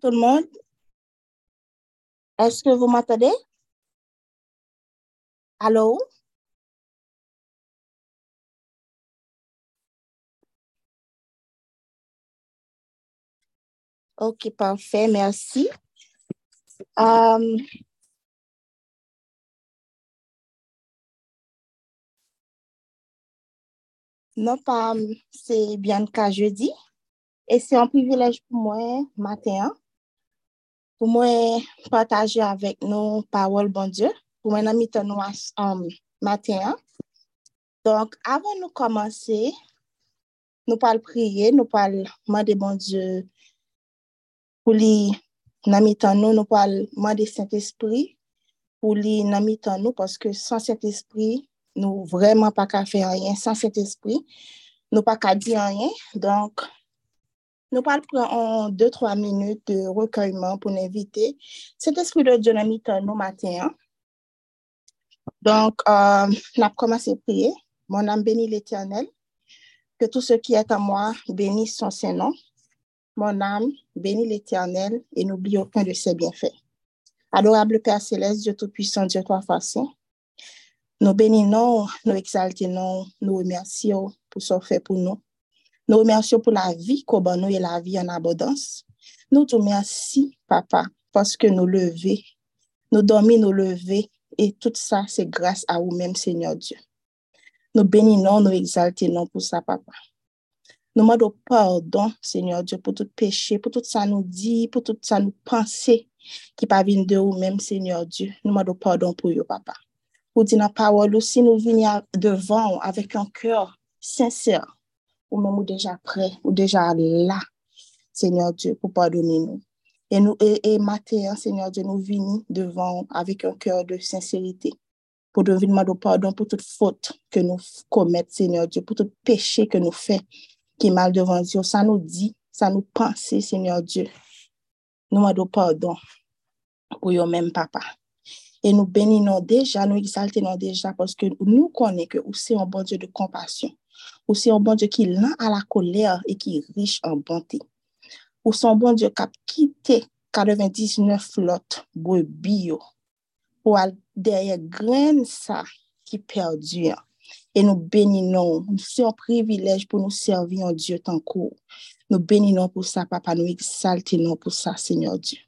tout le monde. Est-ce que vous m'entendez? Allô? Ok, parfait, merci. Um, non pas, c'est Bianca jeudi. Et c'est un privilège pour moi matin pou mwen pataje avèk nou pawol bon Diyo, pou mwen amite nou as um, maten. Donk, avon nou komanse, nou pal priye, nou pal mande bon Diyo pou li namitan nou, nou pal mande Saint-Esprit pou li namitan nou, paske san Saint-Esprit, nou vreman pa ka fe anyen, san Saint-Esprit, nou pa ka di anyen, donk, nous parlons en deux, trois minutes de recueillement pour inviter cet esprit de Dieu dans nous matin. Donc, euh, on a commencé à prier. Mon âme bénit l'Éternel. Que tout ce qui est à moi bénisse son Saint-Nom. Mon âme bénit l'Éternel et n'oublie aucun de ses bienfaits. Adorable Père céleste, Dieu Tout-Puissant, Dieu Toi façon. Nous bénissons, nous exaltons, nous remercions pour ce fait pour nous. Nous remercions pour la vie qu'on nous et la vie en abondance. Nous te remercions, Papa, parce que nous levons, nous dormons, nous levons, et tout ça, c'est grâce à vous-même, Seigneur Dieu. Nous bénissons, nous exaltons pour ça, Papa. Nous demandons pardon, Seigneur Dieu, pour tout péché, pour tout ça nous dit, pour tout ça nous penser qui pas de vous-même, Seigneur Dieu. Nous demandons pardon pour vous, Papa. Pour dire la parole aussi, nous venons devant avec un cœur sincère, ou même ou déjà prêt, ou déjà là, Seigneur Dieu, pour pardonner nous. Et nous, et, matin, Seigneur Dieu, nous venons devant avec un cœur de sincérité pour nous demander pardon pour toute faute que nous commettons, Seigneur Dieu, pour tout péché que nous faisons qui est mal devant Dieu. Ça nous dit, ça nous pense, Seigneur Dieu. Nous demandons pardon pour nous-mêmes, Papa. Et nous bénissons déjà, nous exaltons déjà parce que nous connaissons que c'est un bon Dieu de compassion. Ou c'est un bon Dieu qui est lent à la colère et qui est riche en bonté. Ou c'est un bon Dieu qui a quitté 99 flottes brebis pour aller derrière grain ça qui perdu. Et nous bénissons. C'est un privilège pour nous servir en Dieu tant court. Nous bénissons pour ça, papa. Nous exaltons pour ça, Seigneur Dieu.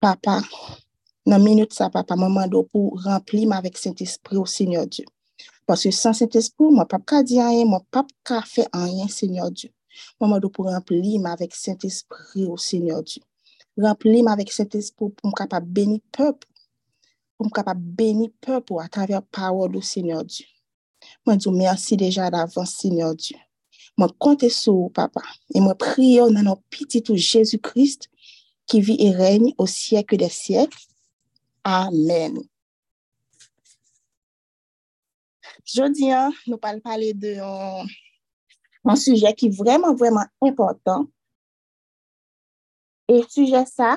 Papa, dans minute ça, papa, maman, pour remplir avec Saint-Esprit au Seigneur Dieu. Parce que sans Saint-Esprit, moi, papa, dire rien, moi, papa, faire rien, Seigneur Dieu. Maman, pour remplir avec Saint-Esprit au Seigneur Dieu. Remplir avec Saint-Esprit pour me capable bénir peuple pour me capable bénir peuple à travers la parole du Seigneur Dieu. Moi, je merci déjà d'avance, Seigneur Dieu. Moi, compte sur vous, papa. Et moi, prie dans notre petit Jésus-Christ qui vit et règne au siècle des siècles. Amen. Jodi an, nou pal pale de euh, an suje ki vreman vreman important. E suje sa,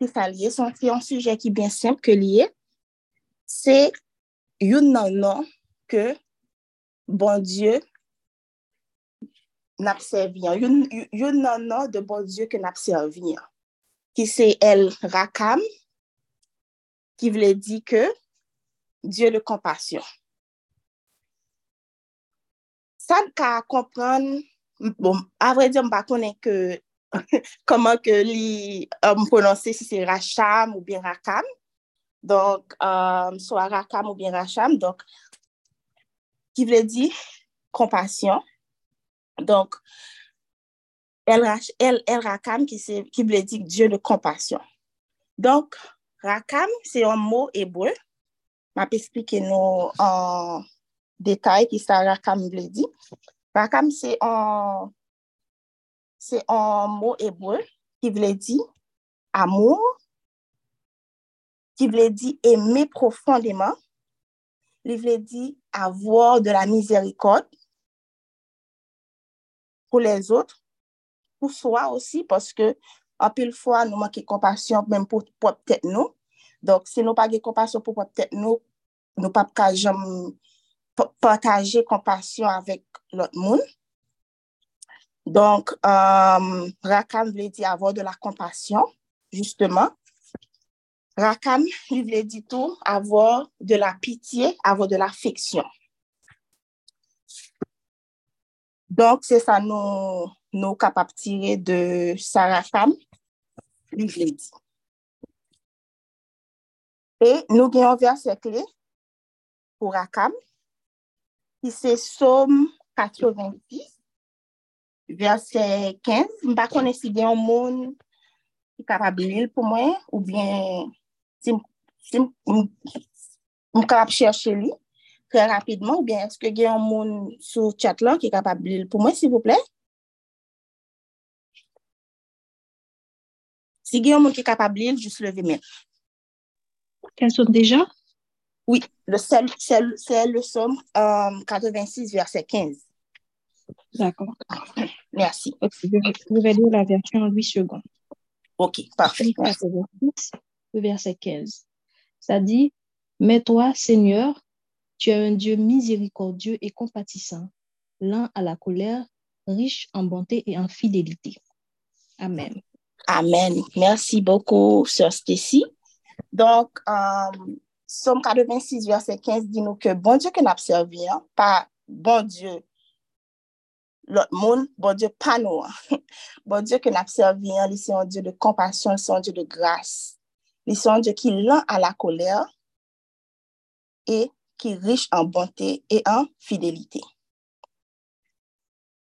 ki sa liye, son ki an suje ki bien simple ke liye, se yon nan nan ke bon Diyo napservyan. Yon, yon nan nan de bon Diyo ke napservyan. Ki se el rakam, ki vle di ke Diyo le kompasyon. San ka kompran, bon, avre di m ba konen ke, koman ke li euh, m um, prononse si se racham ou bien rakam, donk, um, euh, so a rakam ou bien racham, donk, ki vle di, kompasyon, donk, el, el, el rakam ki, se, ki vle di diyo de kompasyon. Donk, rakam se yon mou ebou, ma pe explike nou an... Uh, detay ki sa rakam ble di. Rakam se an, se an mou ebwe ki vle di amou, ki vle di eme profondeman, li vle di avouor de la mizerikot pou les otre, pou swa osi, paske apil fwa nou manke kompasyon mèm pou pop tèt nou. Dok, se nou pa ge kompasyon pou pop tèt nou, nou pap ka jom partager compassion avec l'autre monde. Donc, euh, Rakam voulait dire avoir de la compassion, justement. Rakam, lui voulait dire tout, avoir de la pitié, avoir de l'affection. Donc, c'est ça nous, nous capables de tirer de sa Rakam, lui voulait dire. Et nous avons un verset clé pour Rakam, c'est Somme 86, verset 15. Je ne pas si il a un monde qui est capable de pour moi, ou bien si je suis capable de chercher lui très rapidement, ou bien est-ce qu'il y a un monde sur le chat là qui est capable de pour moi, s'il vous plaît? Si il y a un monde qui est capable de juste Oui, c'est le somme 86, verset 15. D'accord. Merci. je vais lire la version en 8 secondes. OK, parfait. le verset 15. Ça dit, Mais toi, Seigneur, tu es un Dieu miséricordieux et compatissant, lent à la colère, riche en bonté et en fidélité. Amen. Amen. Merci beaucoup, Sœur Stacy. Donc, euh, Somme 86, verset 15 dit nous que bon Dieu que nous servi, hein, pas bon Dieu, l'autre monde, bon Dieu pas nous. Hein. Bon Dieu que nous servi, hein, c'est un Dieu de compassion, c'est un Dieu de grâce. C'est un Dieu qui lent à la colère et qui est riche en bonté et en fidélité.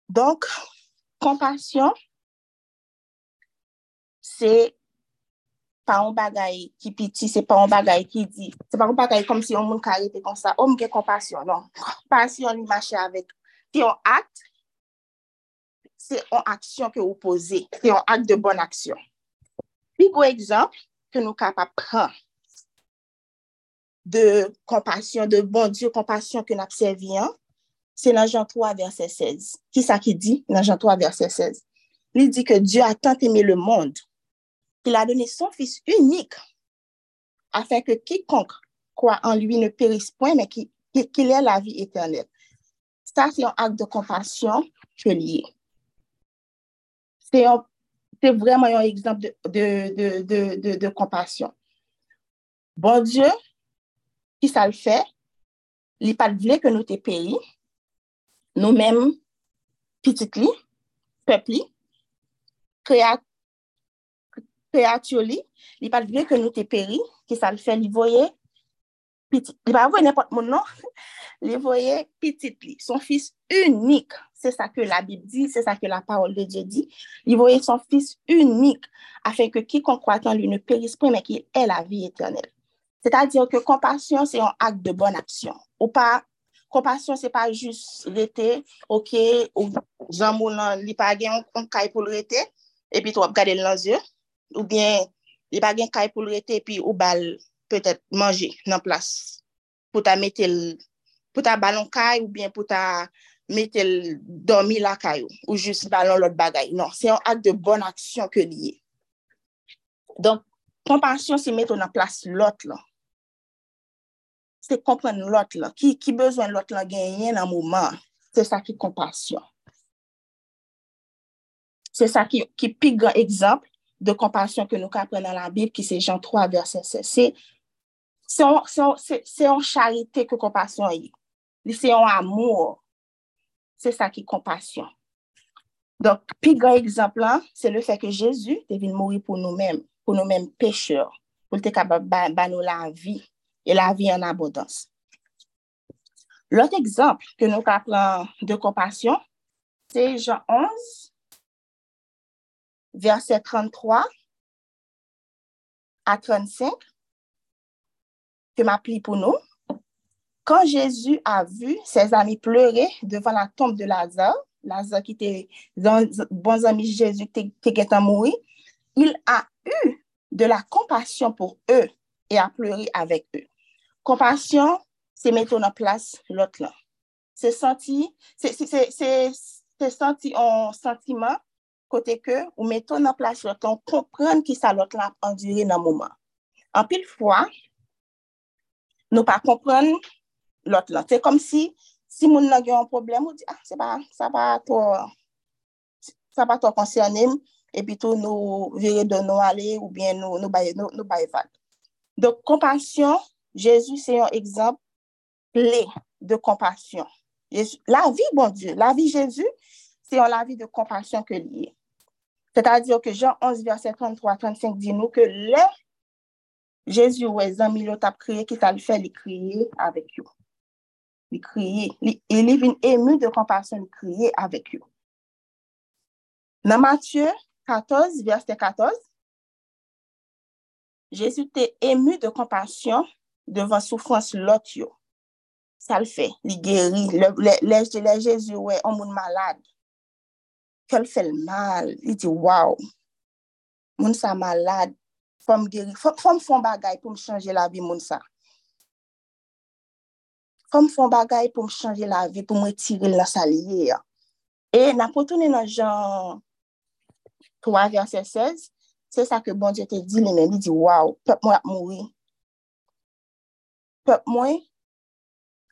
Donc, compassion, c'est pa an bagay ki piti, se pa an bagay ki di, se pa an bagay kom si yon moun karete kon sa, om gen kompasyon, non. Kompasyon li mache avek. Te yon akt, se yon aksyon ke ou pose, se yon akt de bon aksyon. Pi go ekzamp, ke nou kapap pran de kompasyon, de bon diyo kompasyon ke nap serviyan, se nan jan 3 verset 16. Ki sa ki di nan jan 3 verset 16? Li di ke Diyo a tant eme le monde qu'il a donné son Fils unique afin que quiconque croit en lui ne périsse point, mais qu'il ait la vie éternelle. Ça, c'est un acte de compassion que lié. C'est vraiment un exemple de, compassion. Bon Dieu, qui ça le fait, il pas voulu que nous te pays, nous-mêmes, petits peuple, créateurs, pe atyo li, li pat vle ke nou te peri, ki sa l fe li voye, pitit. li pa voye nepot moun nan, li voye pitit li, son fis unik, se sa ke la bib di, se sa ke la parol de Dje di, li voye son fis unik, afen ke ki konkwatan li ne peris pou, men ki el avi eternel. Se ta diyo ke kompasyon se yon ak de bon aksyon, ou pa, Kompasyon se pa jist rete, ok, ou jan moun nan li pa gen yon kay pou l rete, epi tou ap gade l nan zye, ou bien li pa gen kay pou l rete pi ou bal peut-et manje nan plas pou ta metel, pou ta balon kay ou bien pou ta metel dormi la kay ou, ou jist balon lot bagay. Non, se yon ak de bon aksyon ke liye. Donk, kompansyon se meton nan plas lot lan. Se kompren lot lan. Ki, ki bezwen lot lan genyen nan mouman, se sa ki kompansyon. Se sa ki, ki pi gran ekzamp de compassion que nous apprenons dans la Bible, qui c'est Jean 3, verset 16. C'est en charité que compassion est. C'est en amour. C'est ça qui est compassion. Donc, plus grand exemple, c'est le fait que Jésus est mourir pour nous-mêmes, pour nous-mêmes pécheurs, pour être capable de nous la vie et la vie en abondance. L'autre exemple que nous apprenons de compassion, c'est Jean 11, verset 33 à 35, que m'applie pour nous. Quand Jésus a vu ses amis pleurer devant la tombe de Lazare, Lazare qui était bon ami Jésus qui était mort, il a eu de la compassion pour eux et a pleuré avec eux. Compassion, c'est mettre en place l'autre là. C'est senti, c'est senti un sentiment kote ke ou meton nan plas lot lan, komprenn ki sa lot lan andyre nan mouman. An pil fwa, nou pa komprenn lot lan. Se kom si, si moun nan gen yon problem, ou di, ah, se ba, sa ba to, sa ba to konsyonim, epi tou nou vire de nou ale, ou bien nou, nou baye, nou, nou baye vat. Dok, kompasyon, Jezu se yon ekzamp ple de kompasyon. La vi, bon Dieu, la vi Jezu, se yon la vi de kompasyon ke liye. C'est-à-dire que Jean 11, verset 33-35 dit nou ke lè, Jésus wè zan mi lot ap kriye ki sa li fè li kriye avèk yo. Li kriye, li, li vin emu de kompasyon li kriye avèk yo. Nan Matye 14, verset 14, Jésus te emu de kompasyon devan soufrans lot yo. Sa l fè, li geri, le, le, le, le Jésus wè, an moun malade. kel fel mal, li di waw, moun sa malade, fòm geri, fòm fòm bagay pou m chanje la vi moun sa. Fòm fòm bagay pou m chanje la vi, pou m retire la salye ya. E na potounen nan jan 3 verset 16, se sa ke bon jete di li men li di waw, pep mwen ap mouri. Pep mwen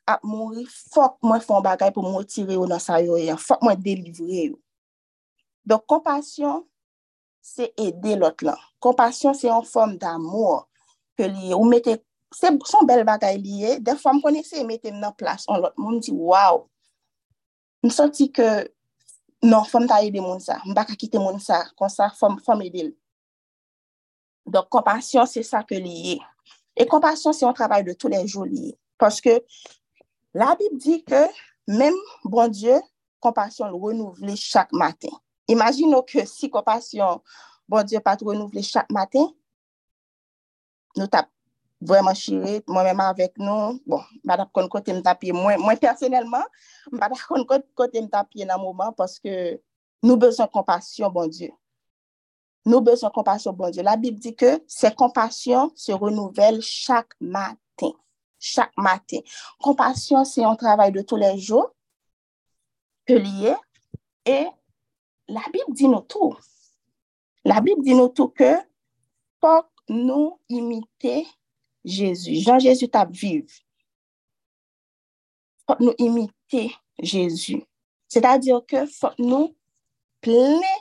ap mouri, fok mwen fon bagay pou mwotire yo nan sa yo yon, fok mwen delivre yo. Don kompasyon, se ede lot lan. Kompasyon, se yon form d'amor ke liye. Ou mette, se son bel bagay liye, defwa m konese mette m nan plas an lot. Moun di, waw, m senti ke non, fom ta ede moun sa. M baka kite moun sa, kon sa fom, fom ede l. Don kompasyon, se sa ke liye. E kompasyon, se yon travay de tou les jou liye. Paske, la Bib di ke, mèm bon Diyo, kompasyon l renouvle chak matin. Imagino ke si kompasyon, bon Diyo pat renouvle chak maten, nou tap vwèman chirit, mwen mèman avèk nou, bon, badak kon kote m tapye, mwen, mwen personelman, badak kon kote m tapye nan mouman, paske nou bezon kompasyon, bon Diyo. Nou bezon kompasyon, bon Diyo. La Bib di ke, se kompasyon se renouvelle chak maten. Chak maten. Kompasyon se yon travay de tou les jou, ke liye, e la Bib di nou tou. La Bib di nou tou ke pok nou imite Jezu. Jan Jezu tap viv. Pok nou imite Jezu. Se ta diyo ke pok nou ple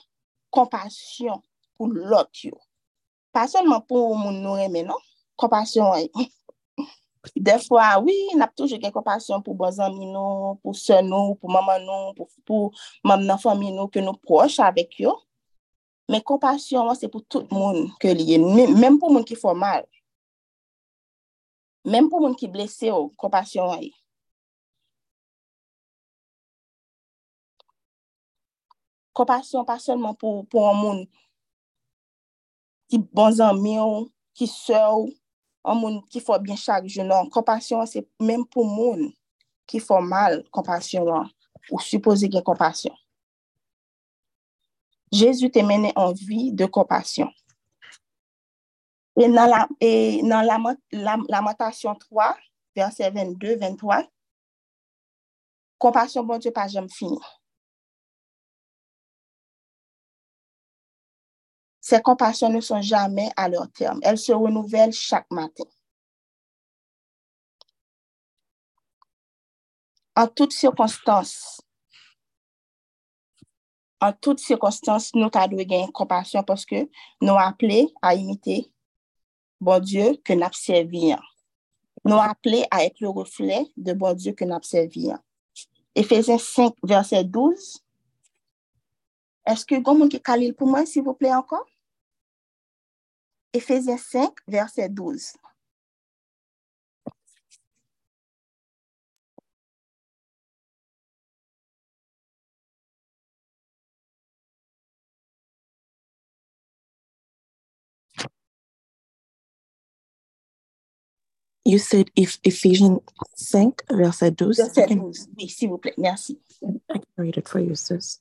kompasyon pou lot yo. Pas sonman pou moun nou reme, non? Kompasyon, de fwa, oui, nap toujou gen kompasyon pou bozan mi nou, pou se nou, pou maman nou, pou, pou mam nan fami nou ke nou proche avek yo. Men kompasyon wè se pou tout moun ke liye, mèm pou moun ki fò mal. Mèm pou moun ki blese yo, oh, kompasyon wè. Kompasyon pa selman pou, pou moun ki bozan mi yo, oh, ki se yo, oh, an moun ki fò bin chak jounan. Kompasyon se mèm pou moun ki fò mal kompasyon an, ou suppose gen kompasyon. Jezu te mène an vi de kompasyon. E nan lamentasyon 3, verset 22-23, kompasyon bon Diyo pa jèm fini. Se kompasyon ne son jamen a lor term. El se renouvel chak maten. An tout sirkonstans, an tout sirkonstans nou ta dwe gen kompasyon poske nou aple a imite bon Diyo ke nap serviyan. Nou aple a ek le refle de bon Diyo ke nap serviyan. Efezen 5, verset 12. Eske goun moun ki kalil pou mwen, si vouple ankon? Ephésien 5, verset 12. You said if Ephesians 5, verset 12. Verset 12, oui, s'il vous plaît, merci. I can read it for you, sis.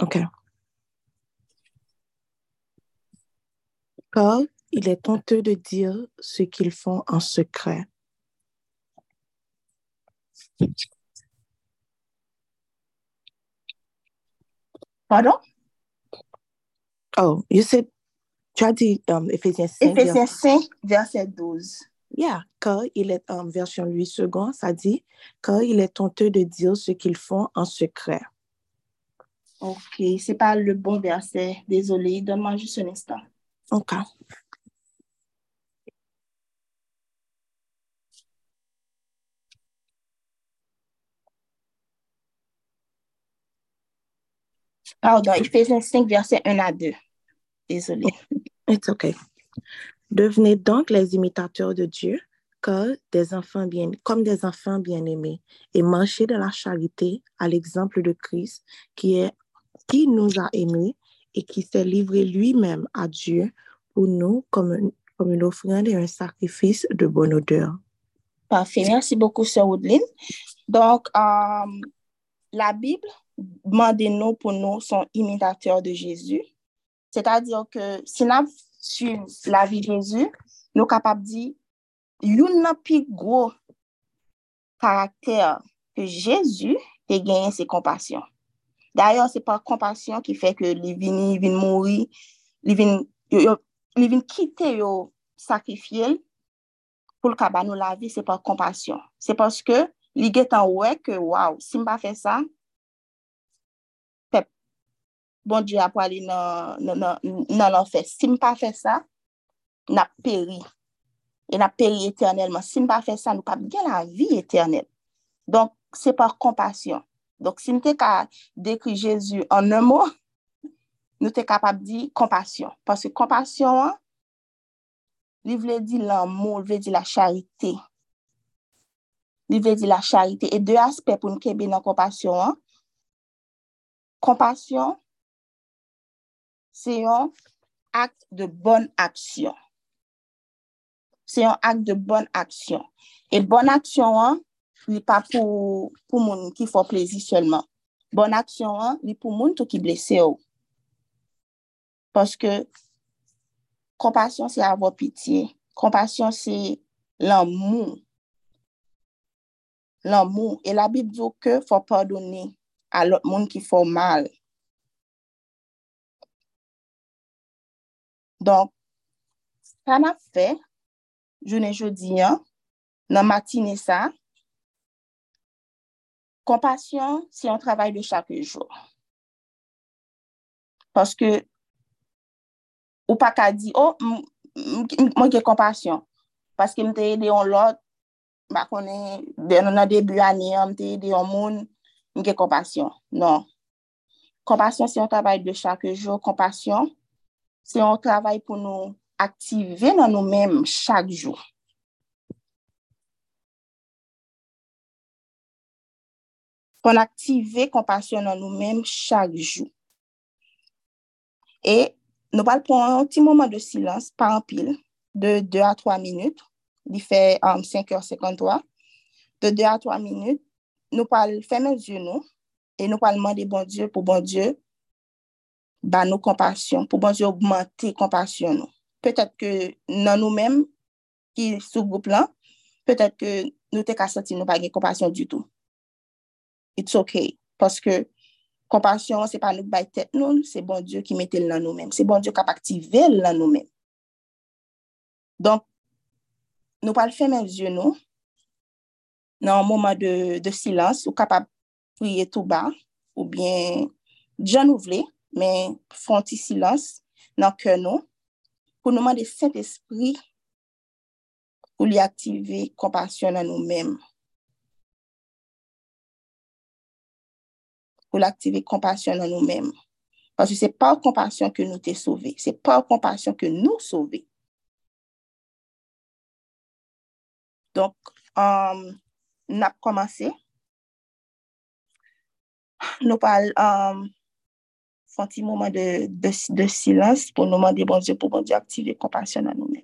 OK. Car il est honteux de dire ce qu'ils font en secret. Pardon? Oh, you said, tu as dit um, Ephésiens 5. Ephésiens 5, verset 12. Yeah, car il est en version 8 secondes, ça dit, car il est honteux de dire ce qu'ils font en secret. Ok, c'est pas le bon verset. Désolé, donne-moi juste un instant. OK. Pardon, Ephésiens 5, verset 1 à 2. Désolé. It's okay. Devenez donc les imitateurs de Dieu, des enfants bien, comme des enfants bien-aimés, et marchez dans la charité à l'exemple de Christ, qui, est, qui nous a aimés et qui s'est livré lui-même à Dieu pour nous comme, un- comme une offrande et un sacrifice de bonne odeur. Parfait. Merci beaucoup, Sœur Woodline. Donc, euh, la Bible demande nous pour nous sont imitateurs de Jésus. C'est-à-dire que si nous suivons la vie de Jésus, nous sommes capables de dire, yon nan plus gros caractère que Jésus a gagné, c'est compassion. D'ayor, se pa kompasyon ki fe ke li vini, vin mouri, li vin, vin kite yo sakrifye pou l kaba nou la vi, se pa kompasyon. Se paske li getan wè ke waw, si mba fe sa, pep, bon di ap wali nan, nan, nan, nan l'anfe. Si mba fe sa, nap peri. E nap peri eternelman. Si mba fe sa, nou pap gen la vi eternel. Donk, se pa kompasyon. Donk si nou te ka dekri Jezu an nan mo, nou te kapab di kompasyon. Paske kompasyon an, li vle di lan mo, li vle di la charite. Li vle di la charite. E de aspe pou nou kebe nan kompasyon an. Kompasyon, se yon ak de bon aksyon. Se yon ak de bon aksyon. E bon aksyon an, li pa pou, pou moun ki fò plezi selman. Bon aksyon an, li pou moun tou ki blese ou. Paske kompasyon se avò pitiye. Kompasyon se lan moun. Lan moun. E la bib diyo ke fò pardoni a lot moun ki fò mal. Donk, sa na fe, jounen jodi an, nan matine sa, Kompasyon, se yon travay de chak jou. Paske, ou pa ka di, oh, mwen ke kompasyon. Paske mte yede yon lot, bakone, den nan debu ane, mte yede yon moun, mwen ke kompasyon. Non. Kompasyon, se yon travay de chak jou. Kompasyon, se yon travay pou nou aktive nan nou menm chak jou. kon aktive kompasyon nan nou menm chak jou. E nou pal pon an ti mouman de silans pa an pil, de 2 a 3 minut, li fe um, 5h53, de 2 a 3 minut, nou pal fèmè diyo nou, e nou pal mande bon diyo pou bon diyo ba bon nou kompasyon, pou bon diyo augmente kompasyon nou. Petèt ke nan nou menm ki sou goup lan, petèt ke nou te ka soti nou pa gen kompasyon du tout. It's okay. Parce que compassion, c'est pas nous qui baille tête c'est bon Dieu qui mette dans nous-mêmes. C'est bon Dieu qui a activé dans nous-mêmes. Donc, nous pas le faire mes yeux, nous, dans un moment de, de silence, ou capable de prier tout bas, ou bien, déjà nous mais font silence dans le cœur, nous, pour nous demander Saint-Esprit pour lui activer compassion dans Pour l'activer compassion dans nous-mêmes. Parce que c'est par compassion que nous t'es sauvés. C'est par compassion que nous sauvés. Donc, um, nous avons commencé. Nous parlons um, un petit moment de, de, de silence pour nous demander, bon Dieu, pour bon Dieu activer compassion dans nous-mêmes.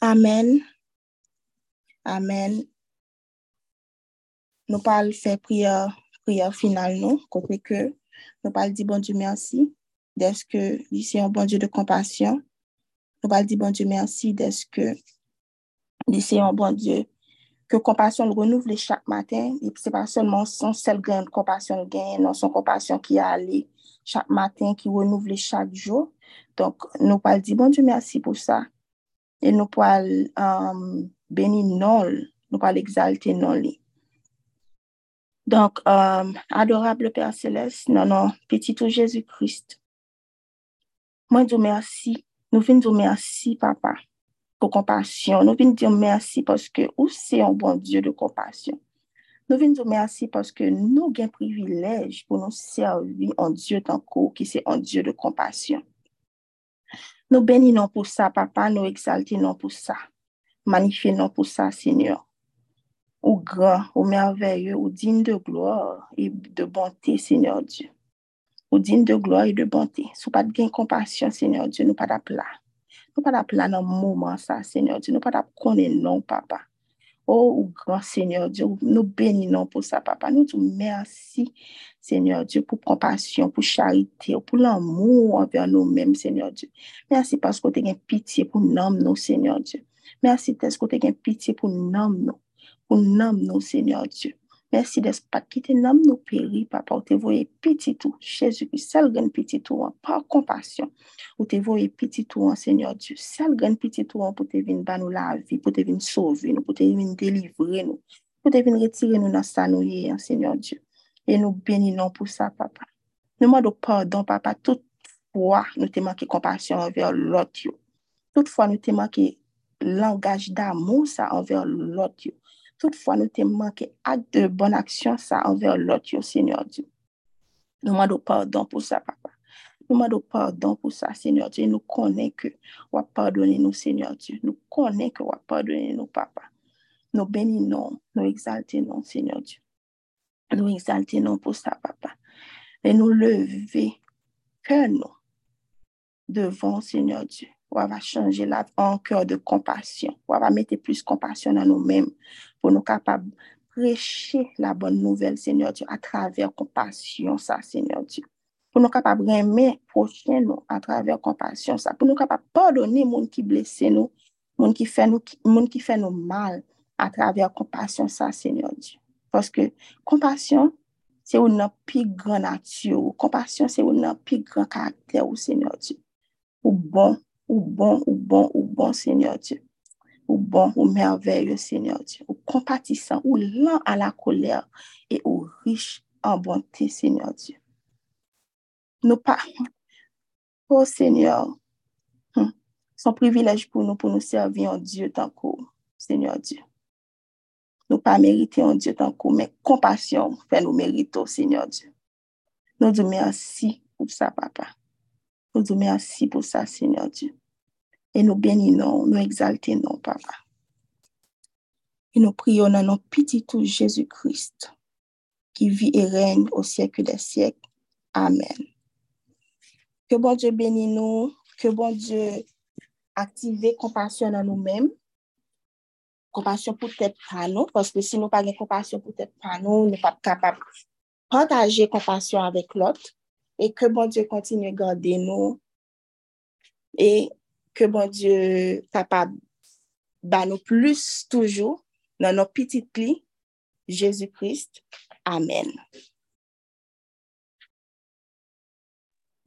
Amen. Amen. Nou pal fè priya final nou, kote ke nou pal di bon Dieu merci se yon bon Dieu de kompasyon. Nou pal di bon Dieu merci li se yon bon Dieu ke kompasyon l renouvle chak maten, e se pa sonman son sel gen kompasyon gen, non son kompasyon ki a li chak maten, ki renouvle chak jo. Donk nou pal di bon Dieu merci pou sa, e nou pal um, beni non, nou pal exalte non. Donk, um, adorable Père Céleste, nanon, petitou Jésus-Christ, mwen diyo merci, nou vin diyo merci, papa, pou kompasyon. Nou vin diyo merci poske ou se yon bon Diyo de kompasyon. Nou vin diyo merci poske nou gen privilej pou nou servi an Diyo tankou ki se an Diyo de kompasyon. Nou beni non pou sa, papa, nou exalte non pou sa. Manife non pou sa, Seigneur. Ou gran, ou merveilleux, ou din de gloire et de bonté, Seigneur Diyo. Ou din de gloire et de bonté. Sou pat gen kompasyon, Seigneur Diyo, nou pat ap la. Nou pat ap la nan mouman sa, Seigneur Diyo. Nou pat ap konen non, papa. Oh, ou gran, Seigneur Diyo, nou beni non pou sa, papa. Nou tou mersi, Seigneur Diyo, pou kompasyon, pou charite, pou l'amou anver nou men, Seigneur Diyo. Mersi pasko te gen pitiye pou nam nou, Seigneur Diyo. Mersi pasko te gen pitiye pou nam nou, pou nam nou, Seigneur Diyo. Mersi des pa kite nam nou peri papa, ou te voye pititou. Chezu ki sel gen pititou an pa kompasyon. Ou te voye pititou an, Senyor Diyo. Sel gen pititou an pou te vin ban nou la vi, pou te vin sove nou, pou te vin delivre nou. Pou te vin retire nou nan sa nou ye an, Senyor Diyo. E nou beni nou pou sa, papa. Nou mando pardon, papa, tout fwa nou te manke kompasyon anver lot yo. Tout fwa nou te manke langaj da moun sa anver lot yo. Toutfwa nou te manke ak de bon aksyon sa anver lot yo, Senyor Diyo. Nou mando pardon pou sa, papa. Nou mando pardon pou sa, Senyor Diyo. Nou konen ke wap pardoni nou, Senyor Diyo. Nou konen ke wap pardoni nou, papa. Nou beni nou, nou exalte nou, Senyor Diyo. Nou exalte nou pou sa, papa. E nou leve ke nou devon, Senyor Diyo. Wava chanje la an kèr de kompasyon. Wava mette plus kompasyon nan nou mèm pou nou kapab preche la bon nouvel, Seigneur Diyo, a traver kompasyon sa, Seigneur Diyo. Pou nou kapab reme proche nou a traver kompasyon sa. Pou nou kapab pardonne moun ki blese nou, moun ki fè nou, moun ki fe nou mal a traver kompasyon sa, Seigneur Diyo. Paske kompasyon, se ou nan pi gran atyo, kompasyon se ou nan pi gran karakter ou, Seigneur Diyo. Ou bon, ou bon, ou bon, ou bon, Seigneur Diyo. Ou bon, ou merveilleux, Seigneur Dieu. Ou compatissant, ou lent à la colère et ou riche en bonté, Seigneur Dieu. Nous pas, oh Seigneur, hum, son privilège pour nous, pour nous servir en Dieu tant qu'au Seigneur Dieu. Nous pas mériter en Dieu tant qu'au, mais compassion fait nous mériter, Seigneur Dieu. Nous disons merci pour ça, papa. Nou di mersi pou sa, Seigneur Dieu. E nou beni nou, nou exalte nou, papa. E nou priyo nan nou pititou Jésus-Christ ki vi e reyn ou siyek de siyek. Amen. Ke bon Dieu beni nou, ke bon Dieu aktive kompasyon nan nou men. Kompasyon pou tèp pa nou, poske si nou pa gen kompasyon pou tèp pa nou, nou pa kapap pantaje kompasyon avèk lot. et que bon Dieu continue à garder nous et que bon Dieu de nous plus toujours dans nos petites lits. Jésus-Christ. Amen.